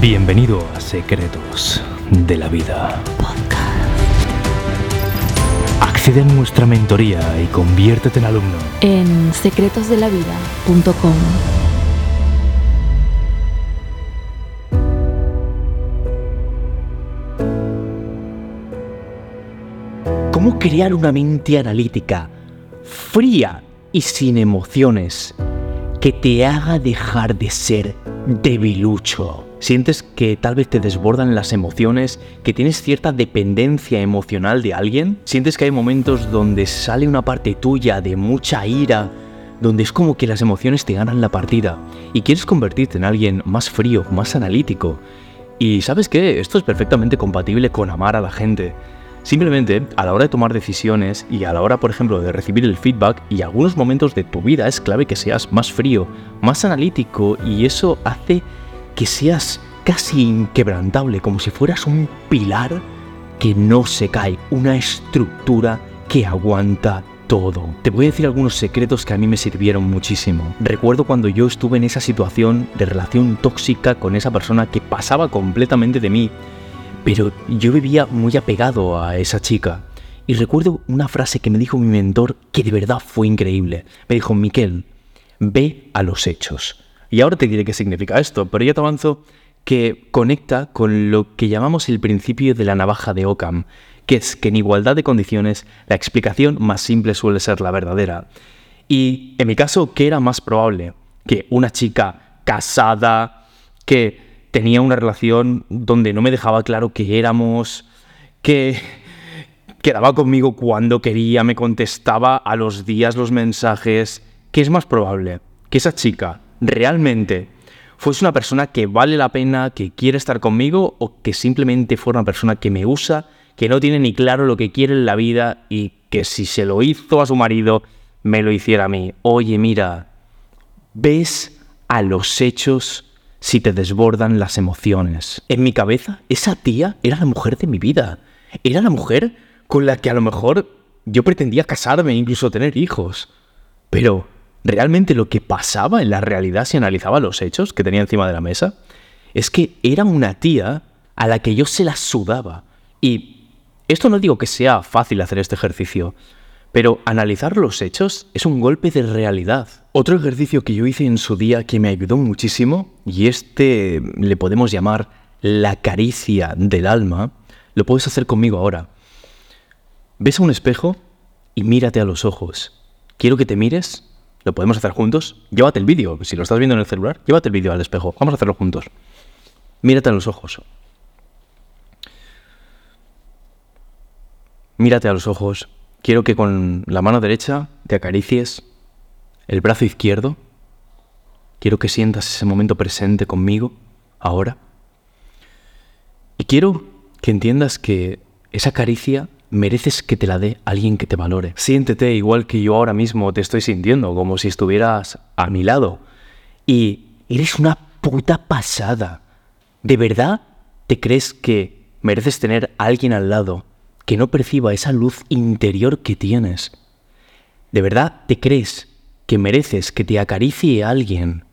Bienvenido a Secretos de la Vida. Accede a nuestra mentoría y conviértete en alumno. en secretosdelavida.com. ¿Cómo crear una mente analítica, fría y sin emociones, que te haga dejar de ser debilucho? ¿Sientes que tal vez te desbordan las emociones, que tienes cierta dependencia emocional de alguien? ¿Sientes que hay momentos donde sale una parte tuya de mucha ira, donde es como que las emociones te ganan la partida y quieres convertirte en alguien más frío, más analítico? Y sabes qué, esto es perfectamente compatible con amar a la gente. Simplemente, a la hora de tomar decisiones y a la hora, por ejemplo, de recibir el feedback y algunos momentos de tu vida es clave que seas más frío, más analítico y eso hace que seas casi inquebrantable, como si fueras un pilar que no se cae, una estructura que aguanta todo. Te voy a decir algunos secretos que a mí me sirvieron muchísimo. Recuerdo cuando yo estuve en esa situación de relación tóxica con esa persona que pasaba completamente de mí pero yo vivía muy apegado a esa chica. Y recuerdo una frase que me dijo mi mentor que de verdad fue increíble. Me dijo, Miquel, ve a los hechos. Y ahora te diré qué significa esto, pero ya te avanzo que conecta con lo que llamamos el principio de la navaja de Ockham, que es que en igualdad de condiciones la explicación más simple suele ser la verdadera. Y en mi caso, ¿qué era más probable? Que una chica casada, que tenía una relación donde no me dejaba claro que éramos, que quedaba conmigo cuando quería, me contestaba a los días los mensajes. ¿Qué es más probable? Que esa chica realmente fuese una persona que vale la pena, que quiere estar conmigo, o que simplemente fuera una persona que me usa, que no tiene ni claro lo que quiere en la vida y que si se lo hizo a su marido, me lo hiciera a mí. Oye, mira, ves a los hechos si te desbordan las emociones. En mi cabeza, esa tía era la mujer de mi vida. Era la mujer con la que a lo mejor yo pretendía casarme incluso tener hijos. Pero, ¿realmente lo que pasaba en la realidad si analizaba los hechos que tenía encima de la mesa? Es que era una tía a la que yo se la sudaba. Y esto no digo que sea fácil hacer este ejercicio, pero analizar los hechos es un golpe de realidad. Otro ejercicio que yo hice en su día que me ayudó muchísimo, y este le podemos llamar la caricia del alma, lo puedes hacer conmigo ahora. Ves a un espejo y mírate a los ojos. Quiero que te mires, lo podemos hacer juntos. Llévate el vídeo, si lo estás viendo en el celular, llévate el vídeo al espejo. Vamos a hacerlo juntos. Mírate a los ojos. Mírate a los ojos Quiero que con la mano derecha te acaricies el brazo izquierdo. Quiero que sientas ese momento presente conmigo, ahora. Y quiero que entiendas que esa caricia mereces que te la dé alguien que te valore. Siéntete igual que yo ahora mismo te estoy sintiendo, como si estuvieras a mi lado. Y eres una puta pasada. ¿De verdad te crees que mereces tener a alguien al lado que no perciba esa luz interior que tienes. ¿De verdad te crees que mereces que te acaricie alguien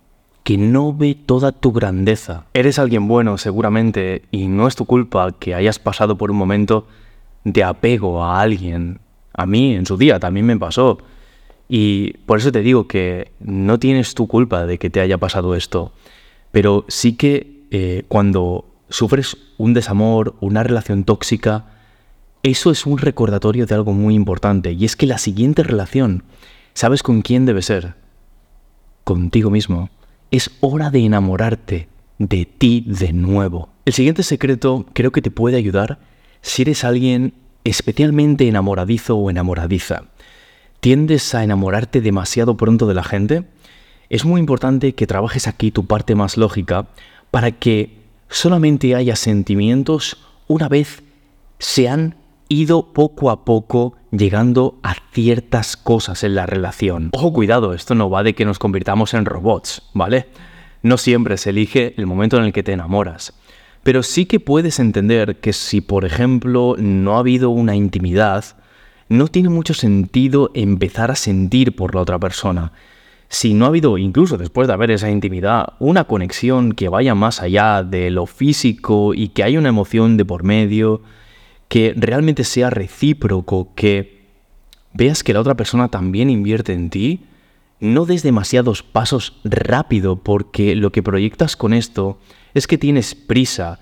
que no ve toda tu grandeza? Eres alguien bueno seguramente y no es tu culpa que hayas pasado por un momento de apego a alguien. A mí en su día también me pasó. Y por eso te digo que no tienes tu culpa de que te haya pasado esto. Pero sí que eh, cuando sufres un desamor, una relación tóxica, eso es un recordatorio de algo muy importante, y es que la siguiente relación, ¿sabes con quién debe ser? Contigo mismo. Es hora de enamorarte de ti de nuevo. El siguiente secreto creo que te puede ayudar si eres alguien especialmente enamoradizo o enamoradiza. ¿Tiendes a enamorarte demasiado pronto de la gente? Es muy importante que trabajes aquí tu parte más lógica para que solamente haya sentimientos una vez sean ido poco a poco llegando a ciertas cosas en la relación. Ojo, cuidado, esto no va de que nos convirtamos en robots, ¿vale? No siempre se elige el momento en el que te enamoras. Pero sí que puedes entender que si, por ejemplo, no ha habido una intimidad, no tiene mucho sentido empezar a sentir por la otra persona. si no ha habido, incluso después de haber esa intimidad, una conexión que vaya más allá de lo físico y que haya una emoción de por medio, que realmente sea recíproco, que veas que la otra persona también invierte en ti, no des demasiados pasos rápido porque lo que proyectas con esto es que tienes prisa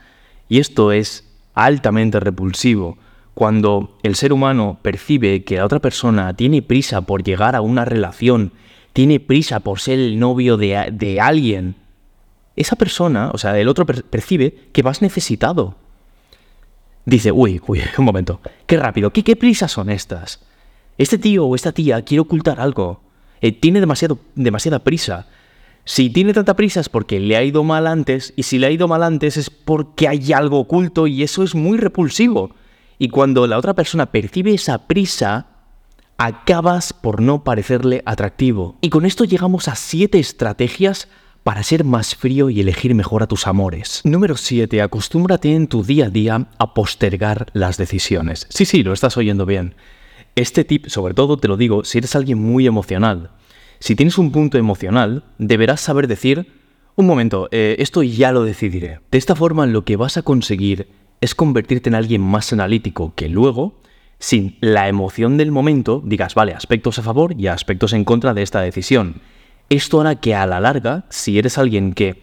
y esto es altamente repulsivo. Cuando el ser humano percibe que la otra persona tiene prisa por llegar a una relación tiene prisa por ser el novio de, alguien, esa persona, o sea, el otro percibe que vas necesitado. Dice, uy, uy, un momento, qué rápido, qué, qué prisas son estas. Este tío o esta tía quiere ocultar algo. Eh, tiene demasiado, demasiada prisa. Si tiene tanta prisa es porque le ha ido mal antes, y si le ha ido mal antes es porque hay algo oculto y eso es muy repulsivo. Y cuando la otra persona percibe esa prisa, acabas por no parecerle atractivo. Y con esto llegamos a 7 estrategias para ser más frío y elegir mejor a tus amores. Número 7. Acostúmbrate en tu día a día a postergar las decisiones. Sí, sí, lo estás oyendo bien. Este tip, sobre todo, te lo digo si eres alguien muy emocional. Si tienes un punto emocional, deberás saber decir, un momento, eh, esto ya lo decidiré. De esta forma, lo que vas a conseguir es convertirte en alguien más analítico que luego sin la emoción del momento digas, vale, aspectos a favor y aspectos en contra de esta decisión. Esto hará que a la larga, si eres alguien que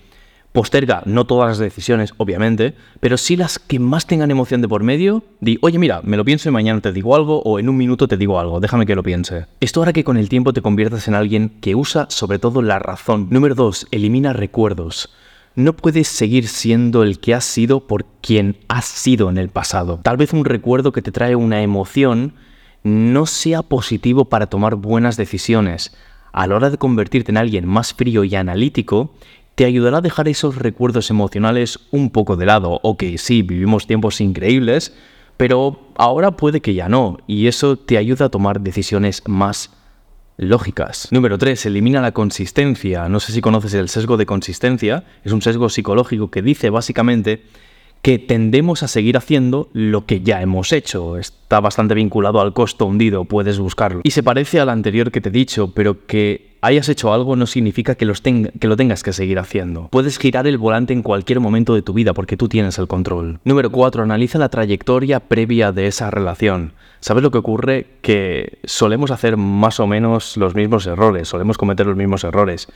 posterga no todas las decisiones, obviamente, pero sí las que más tengan emoción de por medio, di, oye, mira, me lo pienso y mañana te digo algo o en un minuto te digo algo, déjame que lo piense. Esto hará que con el tiempo te conviertas en alguien que usa sobre todo la razón. Número 2. Elimina recuerdos no puedes seguir siendo el que has sido por quien has sido en el pasado. Tal vez un recuerdo que te trae una emoción no sea positivo para tomar buenas decisiones. A la hora de convertirte en alguien más frío y analítico, te ayudará a dejar esos recuerdos emocionales un poco de lado. Ok, sí, vivimos tiempos increíbles, pero ahora puede que ya no, y eso te ayuda a tomar decisiones más lógicas. Número 3. Elimina la consistencia. No sé si conoces el sesgo de consistencia. Es un sesgo psicológico que dice básicamente que tendemos a seguir haciendo lo que ya hemos hecho. Está bastante vinculado al costo hundido, puedes buscarlo. Y se parece al anterior que te he dicho, pero que hayas hecho algo no significa que, lo tengas que seguir haciendo. Puedes girar el volante en cualquier momento de tu vida porque tú tienes el control. Número 4. Analiza la trayectoria previa de esa relación. ¿Sabes lo que ocurre? Que solemos hacer más o menos los mismos errores, solemos cometer los mismos errores.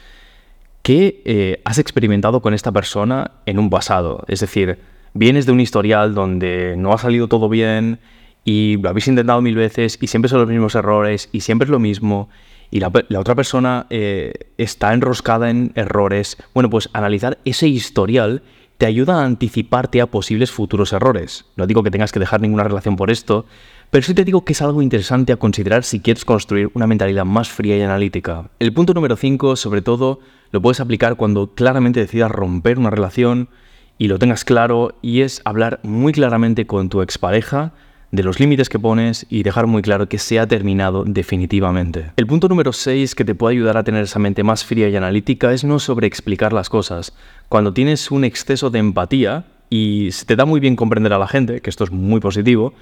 ¿Qué eh, has experimentado con esta persona en un pasado? Es decir, vienes de un historial donde no ha salido todo bien y lo habéis intentado mil veces y siempre son los mismos errores y siempre es lo mismo y la, otra persona eh, está enroscada en errores, bueno, pues analizar ese historial te ayuda a anticiparte a posibles futuros errores. No digo que tengas que dejar ninguna relación por esto, pero sí te digo que es algo interesante a considerar si quieres construir una mentalidad más fría y analítica. El punto número 5, sobre todo, lo puedes aplicar cuando claramente decidas romper una relación y lo tengas claro, y es hablar muy claramente con tu expareja de los límites que pones y dejar muy claro que se ha terminado definitivamente. El punto número 6 que te puede ayudar a tener esa mente más fría y analítica es no sobreexplicar las cosas. Cuando tienes un exceso de empatía y se te da muy bien comprender a la gente, que esto es muy positivo,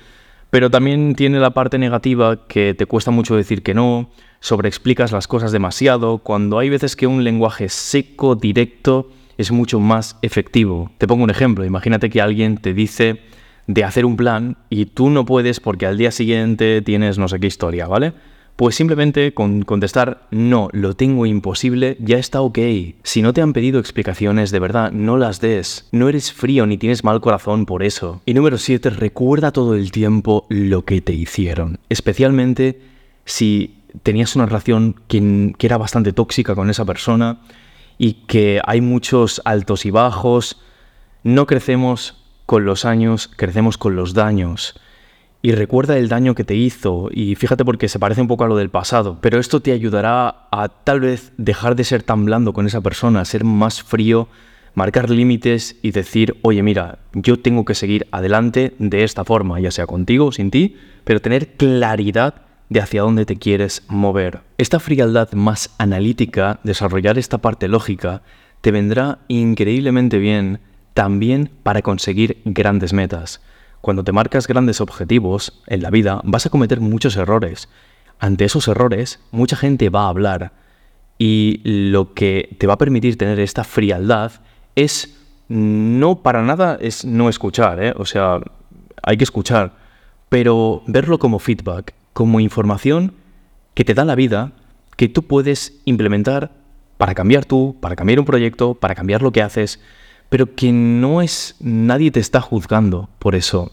pero también tiene la parte negativa que te cuesta mucho decir que no, sobreexplicas las cosas demasiado, cuando hay veces que un lenguaje seco, directo, es mucho más efectivo. Te pongo un ejemplo, imagínate que alguien te dice de hacer un plan y tú no puedes porque al día siguiente tienes no sé qué historia, ¿vale? Pues simplemente con contestar no, lo tengo imposible, ya está ok. Si no te han pedido explicaciones, de verdad, no las des. No eres frío ni tienes mal corazón por eso. Y número 7, recuerda todo el tiempo lo que te hicieron. Especialmente si tenías una relación que, que era bastante tóxica con esa persona y que hay muchos altos y bajos. No crecemos con los años crecemos con los daños. Y recuerda el daño que te hizo, y fíjate porque se parece un poco a lo del pasado, pero esto te ayudará a tal vez dejar de ser tan blando con esa persona, ser más frío, marcar límites y decir, oye mira, yo tengo que seguir adelante de esta forma, ya sea contigo sin ti, pero tener claridad de hacia dónde te quieres mover. Esta frialdad más analítica, desarrollar esta parte lógica, te vendrá increíblemente bien también para conseguir grandes metas. Cuando te marcas grandes objetivos en la vida vas a cometer muchos errores. Ante esos errores, mucha gente va a hablar. Y lo que te va a permitir tener esta frialdad es no para nada es no escuchar, ¿eh? o sea, hay que escuchar, pero verlo como feedback, como información que te da la vida, que tú puedes implementar para cambiar tú, para cambiar un proyecto, para cambiar lo que haces, pero que no es, nadie te está juzgando por eso.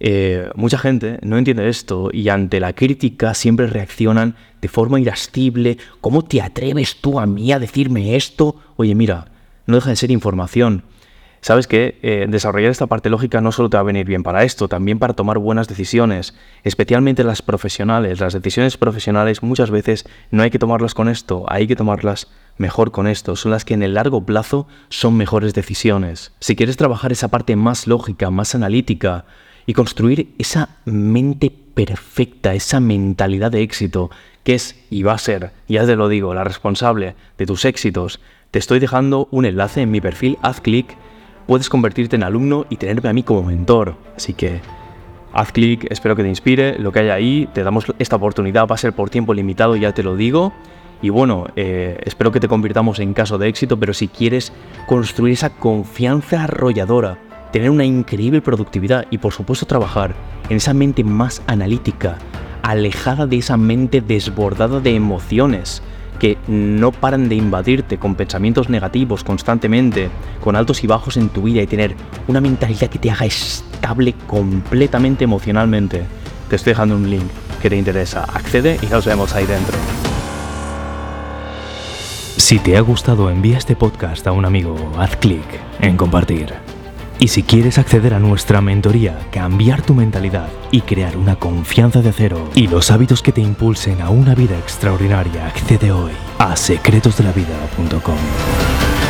Eh, mucha gente no entiende esto y ante la crítica siempre reaccionan de forma irascible. ¿Cómo te atreves tú a mí a decirme esto? Oye, mira, no deja de ser información. Sabes que eh, desarrollar esta parte lógica no solo te va a venir bien para esto, también para tomar buenas decisiones, especialmente las profesionales. Las decisiones profesionales muchas veces no hay que tomarlas con esto, hay que tomarlas mejor con esto. Son las que en el largo plazo son mejores decisiones. Si quieres trabajar esa parte más lógica, más analítica y construir esa mente perfecta, esa mentalidad de éxito, que es y va a ser, ya te lo digo, la responsable de tus éxitos, te estoy dejando un enlace en mi perfil, haz clic puedes convertirte en alumno y tenerme a mí como mentor. Así que haz clic, espero que te inspire lo que hay ahí, te damos esta oportunidad, va a ser por tiempo limitado, ya te lo digo. Y bueno, eh, espero que te convirtamos en caso de éxito, pero si quieres construir esa confianza arrolladora, tener una increíble productividad y por supuesto trabajar en esa mente más analítica, alejada de esa mente desbordada de emociones, que no paran de invadirte con pensamientos negativos constantemente, con altos y bajos en tu vida y tener una mentalidad que te haga estable completamente emocionalmente. Te estoy dejando un link que te interesa. Accede y nos vemos ahí dentro. Si te ha gustado, envía este podcast a un amigo, haz clic en compartir. Y si quieres acceder a nuestra mentoría, cambiar tu mentalidad y crear una confianza de acero y los hábitos que te impulsen a una vida extraordinaria, accede hoy a secretosdelavida.com.